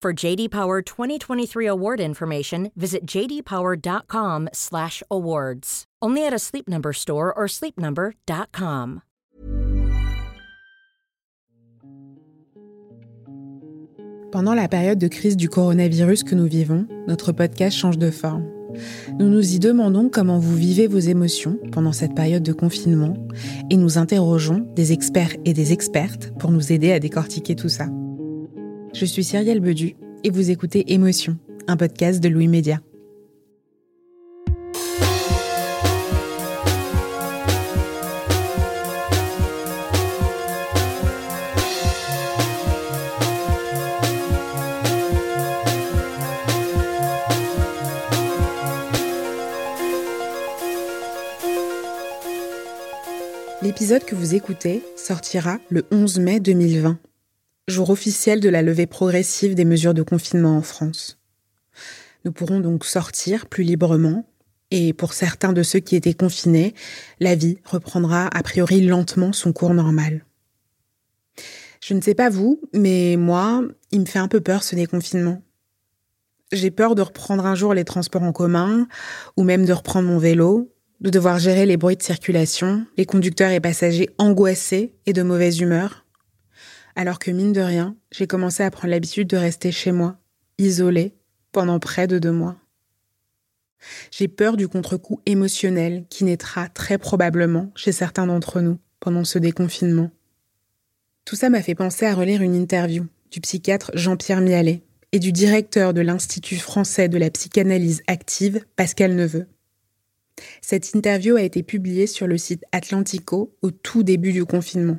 For JD Power 2023 award information, visit jdpower.com/awards. Only at a Sleep Number store or sleepnumber.com. Pendant la période de crise du coronavirus que nous vivons, notre podcast change de forme. Nous nous y demandons comment vous vivez vos émotions pendant cette période de confinement et nous interrogeons des experts et des expertes pour nous aider à décortiquer tout ça. Je suis Cyrielle Bedu et vous écoutez Émotion, un podcast de Louis Média. L'épisode que vous écoutez sortira le 11 mai 2020, jour officiel de la levée progressive des mesures de confinement en France. Nous pourrons donc sortir plus librement et pour certains de ceux qui étaient confinés, la vie reprendra a priori lentement son cours normal. Je ne sais pas vous, mais moi, il me fait un peu peur ce déconfinement. J'ai peur de reprendre un jour les transports en commun, ou même de reprendre mon vélo, de devoir gérer les bruits de circulation, les conducteurs et passagers angoissés et de mauvaise humeur. Alors que mine de rien, j'ai commencé à prendre l'habitude de rester chez moi, isolée, pendant près de deux mois. J'ai peur du contre-coup émotionnel qui naîtra très probablement chez certains d'entre nous pendant ce déconfinement. Tout ça m'a fait penser à relire une interview du psychiatre Jean-Pierre Mialet et du directeur de l'Institut français de la psychanalyse active, Pascal Neveu. Cette interview a été publiée sur le site Atlantico au tout début du confinement.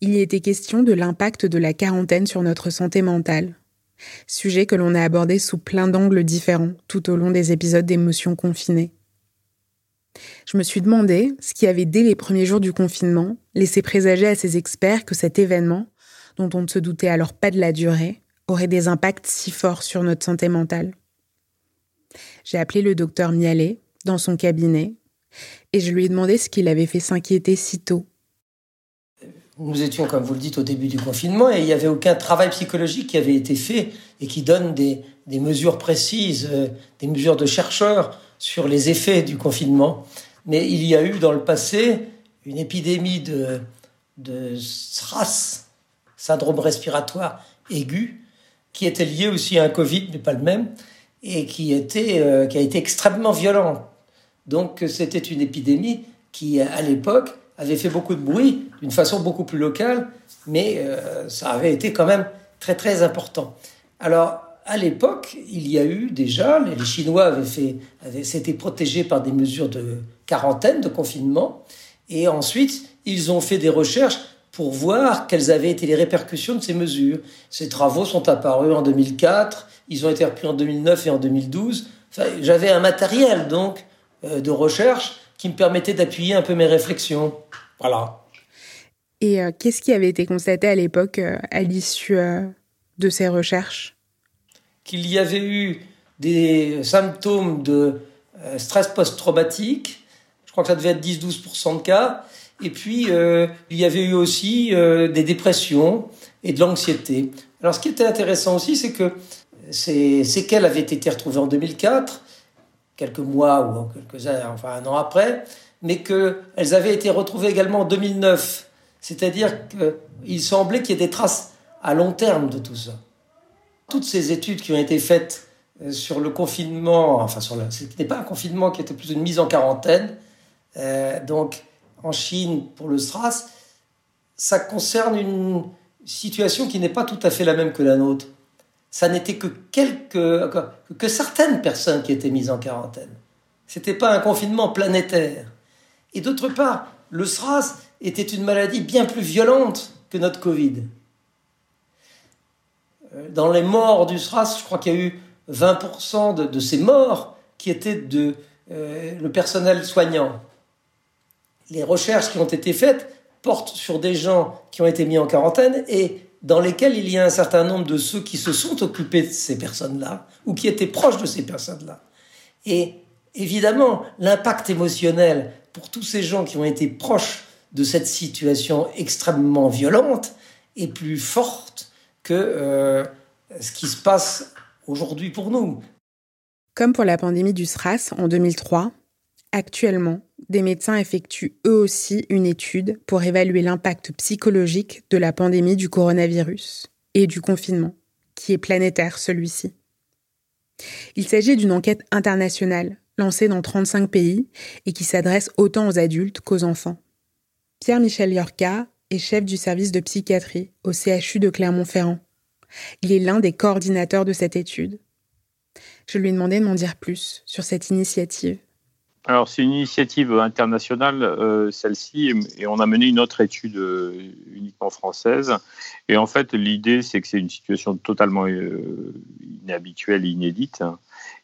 Il y était question de l'impact de la quarantaine sur notre santé mentale, sujet que l'on a abordé sous plein d'angles différents tout au long des épisodes d'émotions confinées. Je me suis demandé ce qui avait dès les premiers jours du confinement laissé présager à ces experts que cet événement, dont on ne se doutait alors pas de la durée, aurait des impacts si forts sur notre santé mentale. J'ai appelé le docteur Mialet dans son cabinet et je lui ai demandé ce qu'il avait fait s'inquiéter si tôt. Nous étions, comme vous le dites, au début du confinement et il n'y avait aucun travail psychologique qui avait été fait et qui donne des, mesures précises, euh, des mesures de chercheurs sur les effets du confinement. Mais il y a eu dans le passé une épidémie de, de SRAS, syndrome respiratoire aigu, qui était liée aussi à un Covid, mais pas le même, et qui, euh, qui a été extrêmement violente. Donc c'était une épidémie qui, à l'époque, avait fait beaucoup de bruit d'une façon beaucoup plus locale, mais euh, ça avait été quand même très très important. Alors à l'époque, il y a eu déjà, les Chinois avaient fait, s'étaient protégés par des mesures de quarantaine, de confinement, et ensuite ils ont fait des recherches pour voir quelles avaient été les répercussions de ces mesures. Ces travaux sont apparus en 2004, ils ont été repris en 2009 et en 2012. Enfin, J'avais un matériel donc euh, de recherche qui me permettait d'appuyer un peu mes réflexions. Voilà. Et euh, qu'est-ce qui avait été constaté à l'époque euh, à l'issue euh, de ces recherches? Qu'il y avait eu des symptômes de euh, stress post-traumatique. Je crois que ça devait être 10-12% de cas. Et puis, il y avait eu aussi des dépressions et de l'anxiété. Alors, ce qui était intéressant aussi, c'est que ces séquelles avaient été retrouvées en 2004, quelques mois ou quelques heures, enfin un an après, mais qu'elles avaient été retrouvées également en 2009. C'est-à-dire qu'il semblait qu'il y ait des traces à long terme de tout ça. Toutes ces études qui ont été faites euh, sur le confinement, enfin sur ce n'était pas un confinement qui était plus une mise en quarantaine, euh, donc en Chine pour le SRAS, ça concerne une situation qui n'est pas tout à fait la même que la nôtre. Ça n'était que quelques, que certaines personnes qui étaient mises en quarantaine. C'était pas un confinement planétaire. Et d'autre part, le SRAS était une maladie bien plus violente que notre Covid. Euh, dans les morts du SRAS, je crois qu'il y a eu 20% de, ces morts qui étaient de euh, le personnel soignant. Les recherches qui ont été faites portent sur des gens qui ont été mis en quarantaine et dans lesquels il y a un certain nombre de ceux qui se sont occupés de ces personnes-là ou qui étaient proches de ces personnes-là. Et évidemment, l'impact émotionnel pour tous ces gens qui ont été proches de cette situation extrêmement violente est plus forte que euh, ce qui se passe aujourd'hui pour nous. Comme pour la pandémie du SRAS en 2003, actuellement, des médecins effectuent eux aussi une étude pour évaluer l'impact psychologique de la pandémie du coronavirus et du confinement, qui est planétaire celui-ci. Il s'agit d'une enquête internationale lancée dans 35 pays et qui s'adresse autant aux adultes qu'aux enfants. Pierre-Michel Yorka est chef du service de psychiatrie au CHU de Clermont-Ferrand. Il est l'un des coordinateurs de cette étude. Je lui ai demandé de m'en dire plus sur cette initiative. Alors, c'est une initiative internationale, euh, celle-ci, et on a mené une autre étude euh, uniquement française. Et en fait, l'idée, c'est que c'est une situation totalement euh, inhabituelle, inédite, hein,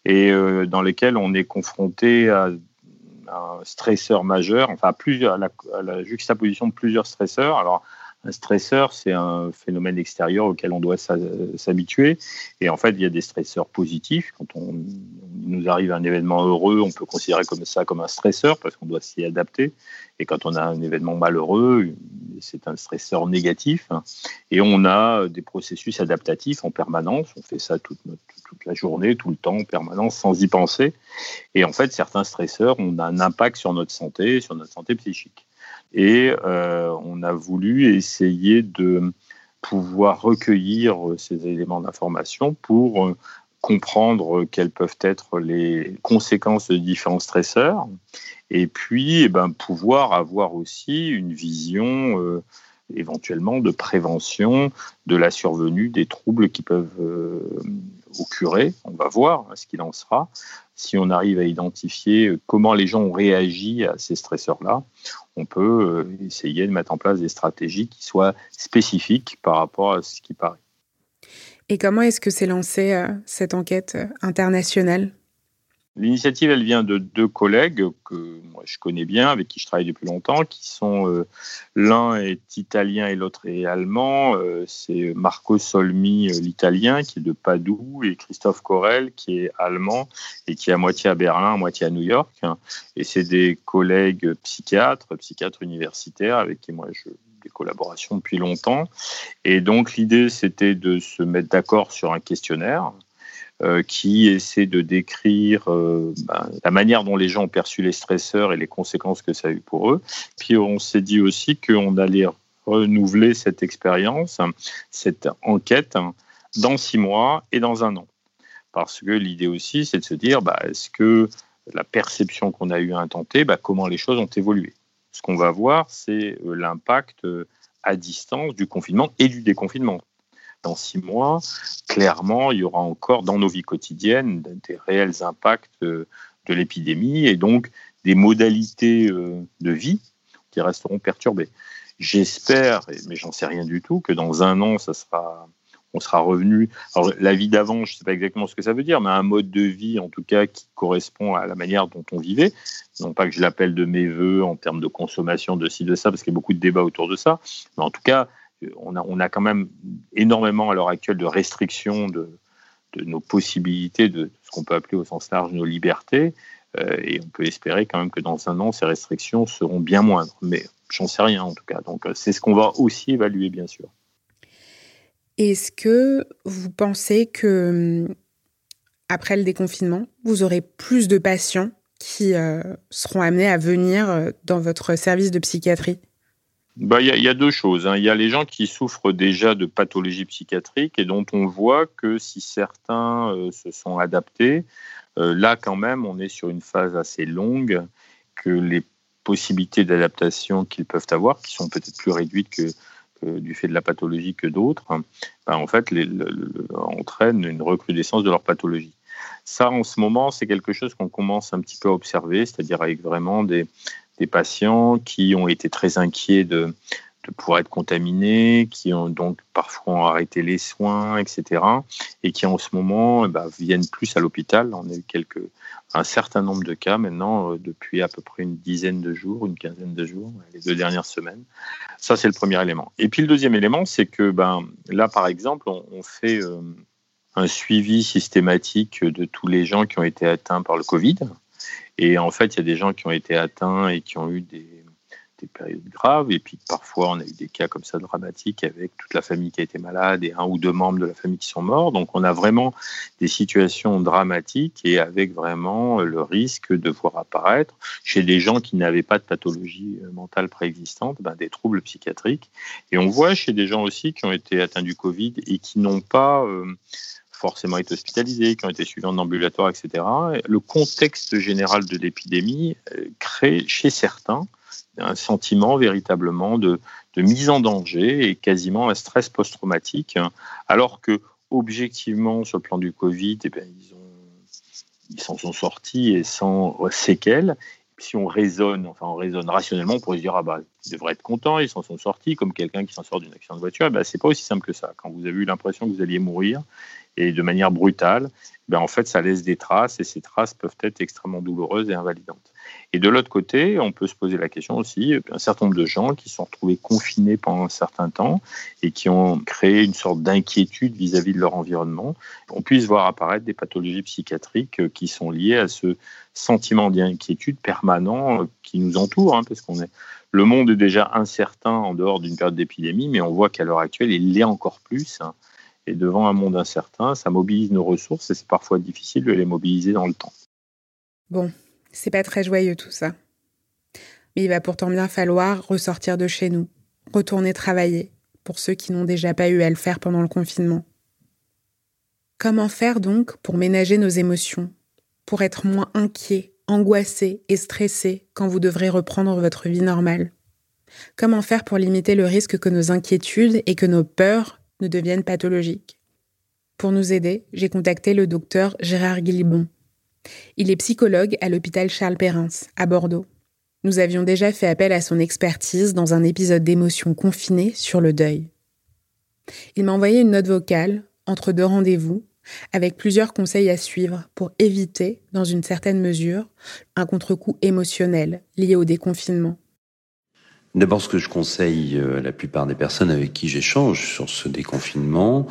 et dans laquelle on est confronté à un stresseur majeur, enfin, à la, juxtaposition de plusieurs stresseurs. Un stresseur, c'est un phénomène extérieur auquel on doit s'habituer. Et en fait, il y a des stresseurs positifs. Quand on, nous arrive un événement heureux, on peut considérer comme ça comme un stresseur parce qu'on doit s'y adapter. Et quand on a un événement malheureux, c'est un stresseur négatif. Et on a des processus adaptatifs en permanence. On fait ça toute, toute la journée, tout le temps, en permanence, sans y penser. Et en fait, certains stresseurs ont un impact sur notre santé, sur notre santé psychique. Et euh, on a voulu essayer de pouvoir recueillir ces éléments d'information pour euh, comprendre quelles peuvent être les conséquences de différents stresseurs. Et puis eh ben, pouvoir avoir aussi une vision euh, éventuellement de prévention de la survenue des troubles qui peuvent euh, occurer. On va voir ce qu'il en sera. Si on arrive à identifier comment les gens ont réagi à ces stresseurs-là, on peut euh, essayer de mettre en place des stratégies qui soient spécifiques par rapport à ce qui paraît. Et comment est-ce que s'est lancée euh, cette enquête internationale? L'initiative, elle vient de deux collègues que je connais bien, avec qui je travaille depuis longtemps, qui sont euh, l'un est italien et l'autre est allemand. Euh, c'est Marco Solmi, euh, l'italien, qui est de Padoue, et Christophe Corel, qui est allemand et qui est à moitié à Berlin, à moitié à New York. Et c'est des collègues psychiatres, psychiatres universitaires, avec qui moi je des collaborations depuis longtemps. Et donc l'idée, c'était de se mettre d'accord sur un questionnaire qui essaie de décrire euh, ben, la manière dont les gens ont perçu les stresseurs et les conséquences que ça a eu pour eux. Puis on s'est dit aussi qu'on allait renouveler cette expérience, cette enquête, dans six mois et dans un an. Parce que l'idée aussi, c'est de se dire, bah, est-ce que la perception qu'on a eu à intenter, bah, comment les choses ont évolué? Ce qu'on va voir, c'est euh, l'impact à distance du confinement et du déconfinement dans six mois, clairement, il y aura encore dans nos vies quotidiennes des réels impacts euh, de l'épidémie et donc des modalités euh, de vie qui resteront perturbées. J'espère, mais j'en sais rien du tout, que dans un an, ça sera, on sera revenu. Alors, la vie d'avant, je ne sais pas exactement ce que ça veut dire, mais un mode de vie, en tout cas, qui correspond à la manière dont on vivait. Non pas que je l'appelle de mes voeux en termes de consommation de ci, de ça, parce qu'il y a beaucoup de débats autour de ça, mais en tout cas, on a, quand même énormément à l'heure actuelle de restrictions de, nos possibilités, de ce qu'on peut appeler au sens large nos libertés. Euh, et on peut espérer quand même que dans un an, ces restrictions seront bien moindres. Mais j'en sais rien en tout cas. Donc euh, c'est ce qu'on va aussi évaluer, bien sûr. Est-ce que vous pensez que après le déconfinement, vous aurez plus de patients qui euh, seront amenés à venir dans votre service de psychiatrie? Bah, il y, a deux choses. Hein. Il y a les gens qui souffrent déjà de pathologies psychiatriques et dont on voit que si certains euh, se sont adaptés, euh, là quand même, on est sur une phase assez longue, que les possibilités d'adaptation qu'ils peuvent avoir, qui sont peut-être plus réduites que, du fait de la pathologie que d'autres, bah, en fait, les, entraînent une recrudescence de leur pathologie. Ça, en ce moment, c'est quelque chose qu'on commence un petit peu à observer, c'est-à-dire avec vraiment des, des patients qui ont été très inquiets de, pouvoir être contaminés, qui ont donc parfois arrêté les soins, etc. Et qui en ce moment eh ben, viennent plus à l'hôpital. On a eu quelques, un certain nombre de cas maintenant euh, depuis à peu près une dizaine de jours, une quinzaine de jours, les deux dernières semaines. Ça, c'est le premier élément. Et puis le deuxième élément, c'est que ben, là, par exemple, on, fait euh, un suivi systématique de tous les gens qui ont été atteints par le Covid. Et en fait, il y a des gens qui ont été atteints et qui ont eu des, périodes graves. Et puis parfois, on a eu des cas comme ça dramatiques avec toute la famille qui a été malade et un ou deux membres de la famille qui sont morts. Donc on a vraiment des situations dramatiques et avec vraiment le risque de voir apparaître chez des gens qui n'avaient pas de pathologie euh, mentale préexistante ben, des troubles psychiatriques. Et on voit chez des gens aussi qui ont été atteints du Covid et qui n'ont pas... Euh, forcément été hospitalisés, qui ont été suivis en ambulatoire, etc. Le contexte général de l'épidémie euh, crée chez certains un sentiment véritablement de, mise en danger et quasiment un stress post-traumatique, alors que objectivement, sur le plan du Covid, eh bien, ils, ils s'en sont sortis et sans séquelles si on raisonne, enfin on raisonne rationnellement, on pourrait se dire ah bah ils devraient être contents, ils s'en sont sortis, comme quelqu'un qui s'en sort d'une accident de voiture. Bah, c'est pas aussi simple que ça. Quand vous avez eu l'impression que vous alliez mourir et de manière brutale, ben en fait ça laisse des traces et ces traces peuvent être extrêmement douloureuses et invalidantes. Et de l'autre côté, on peut se poser la question aussi, un certain nombre de gens qui sont retrouvés confinés pendant un certain temps et qui ont créé une sorte d'inquiétude vis-à-vis de leur environnement, on puisse voir apparaître des pathologies psychiatriques qui sont liées à ce sentiment d'inquiétude permanent qui nous entoure, hein, parce qu'on est le monde est déjà incertain en dehors d'une période d'épidémie, mais on voit qu'à l'heure actuelle, il l'est encore plus. Et devant un monde incertain, ça mobilise nos ressources et c'est parfois difficile de les mobiliser dans le temps. Bon, c'est pas très joyeux tout ça. Mais il va pourtant bien falloir ressortir de chez nous, retourner travailler, pour ceux qui n'ont déjà pas eu à le faire pendant le confinement. Comment faire donc pour ménager nos émotions, pour être moins inquiet, angoissé et stressé quand vous devrez reprendre votre vie normale? Comment faire pour limiter le risque que nos inquiétudes et que nos peurs ne deviennent pathologiques Pour nous aider, j'ai contacté le docteur Gérard Guilibon, il est psychologue à l'hôpital Charles Perrins, à Bordeaux. Nous avions déjà fait appel à son expertise dans un épisode d'émotion confinée sur le deuil. Il m'a envoyé une note vocale, entre deux rendez-vous, avec plusieurs conseils à suivre pour éviter, dans une certaine mesure, un contre-coup émotionnel lié au déconfinement. D'abord, ce que je conseille euh, à la plupart des personnes avec qui j'échange sur ce déconfinement,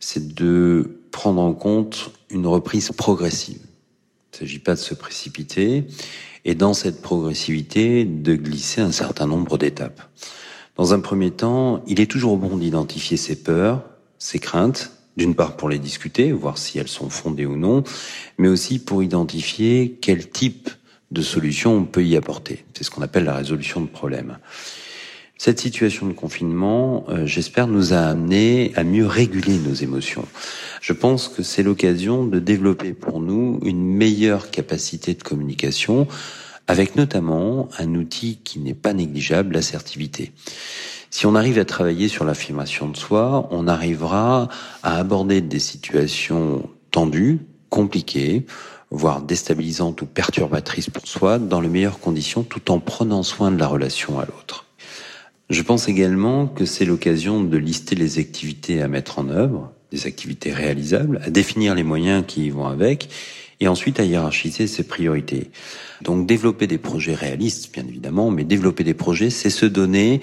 c'est de prendre en compte une reprise progressive. Il ne s'agit pas de se précipiter et dans cette progressivité de glisser un certain nombre d'étapes. Dans un premier temps, il est toujours bon d'identifier ses peurs, ses craintes, d'une part pour les discuter, voir si elles sont fondées ou non, mais aussi pour identifier quel type de solution on peut y apporter. C'est ce qu'on appelle la résolution de problèmes. Cette situation de confinement, euh, j'espère, nous a amené à mieux réguler nos émotions. Je pense que c'est l'occasion de développer pour nous une meilleure capacité de communication, avec notamment un outil qui n'est pas négligeable, l'assertivité. Si on arrive à travailler sur l'affirmation de soi, on arrivera à aborder des situations tendues, compliquées, voire déstabilisantes ou perturbatrices pour soi, dans les meilleures conditions, tout en prenant soin de la relation à l'autre. Je pense également que c'est l'occasion de lister les activités à mettre en œuvre, des activités réalisables, à définir les moyens qui y vont avec, et ensuite à hiérarchiser ses priorités. Donc développer des projets réalistes, bien évidemment, mais développer des projets, c'est se donner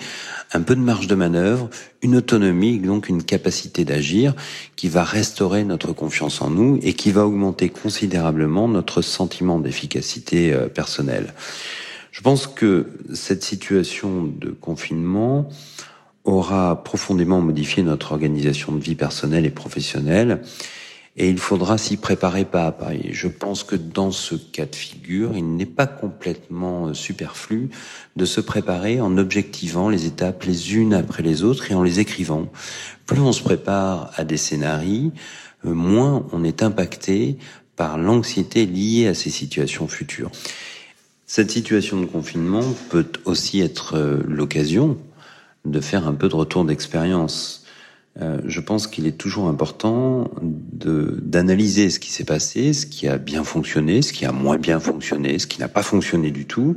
un peu de marge de manœuvre, une autonomie, donc une capacité d'agir qui va restaurer notre confiance en nous et qui va augmenter considérablement notre sentiment d'efficacité euh, personnelle. Je pense que cette situation de confinement aura profondément modifié notre organisation de vie personnelle et professionnelle. Et il faudra s'y préparer pas à pas. Je pense que dans ce cas de figure, il n'est pas complètement euh, superflu de se préparer en objectivant les étapes les unes après les autres et en les écrivant. Plus on se prépare à des scénarios, euh, moins on est impacté par l'anxiété liée à ces situations futures. Cette situation de confinement peut aussi être euh, l'occasion de faire un peu de retour d'expérience euh, je pense qu'il est toujours important d'analyser ce qui s'est passé, ce qui a bien fonctionné, ce qui a moins bien fonctionné, ce qui n'a pas fonctionné du tout,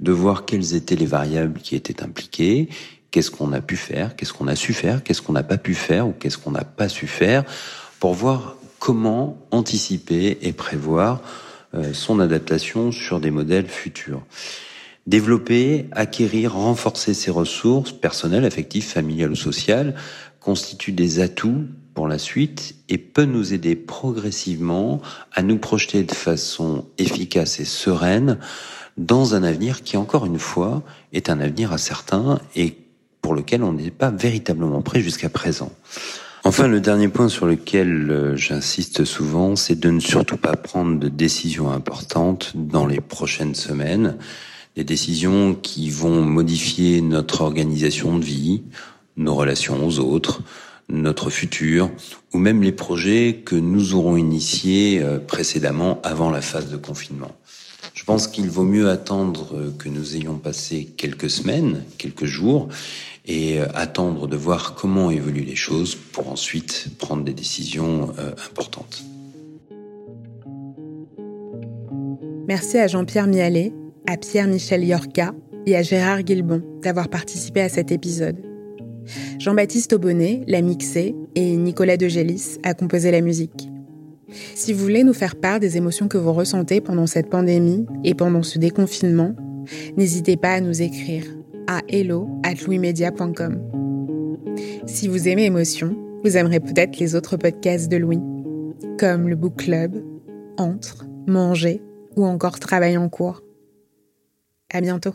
de voir quelles étaient les variables qui étaient impliquées, qu'est-ce qu'on a pu faire, qu'est-ce qu'on a su faire, qu'est-ce qu'on n'a pas pu faire ou qu'est-ce qu'on n'a pas su faire, pour voir comment anticiper et prévoir euh, son adaptation sur des modèles futurs. Développer, acquérir, renforcer ses ressources personnelles, affectives, familiales ou sociales constitue des atouts pour la suite et peut nous aider progressivement à nous projeter de façon efficace et sereine dans un avenir qui, encore une fois, est un avenir incertain et pour lequel on n'est pas véritablement prêt jusqu'à présent. Enfin, le dernier point sur lequel euh, j'insiste souvent, c'est de ne surtout pas prendre de décisions importantes dans les prochaines semaines, des décisions qui vont modifier notre organisation de vie, nos relations aux autres, notre futur, ou même les projets que nous aurons initiés euh, précédemment avant la phase de confinement. Je pense qu'il vaut mieux attendre que nous ayons passé quelques semaines, quelques jours, et euh, attendre de voir comment évoluent les choses pour ensuite prendre des décisions euh, importantes. Merci à Jean-Pierre Mialet, à Pierre-Michel Yorca et à Gérard Guilbon d'avoir participé à cet épisode. Jean-Baptiste Aubonnet l'a mixé et Nicolas Degélis a composé la musique. Si vous voulez nous faire part des émotions que vous ressentez pendant cette pandémie et pendant ce déconfinement, n'hésitez pas à nous écrire à hello@louismedia.com. Si vous aimez Émotion, vous aimerez peut-être les autres podcasts de Louis, comme le Book Club, Entre, Manger ou encore Travail en cours. À bientôt.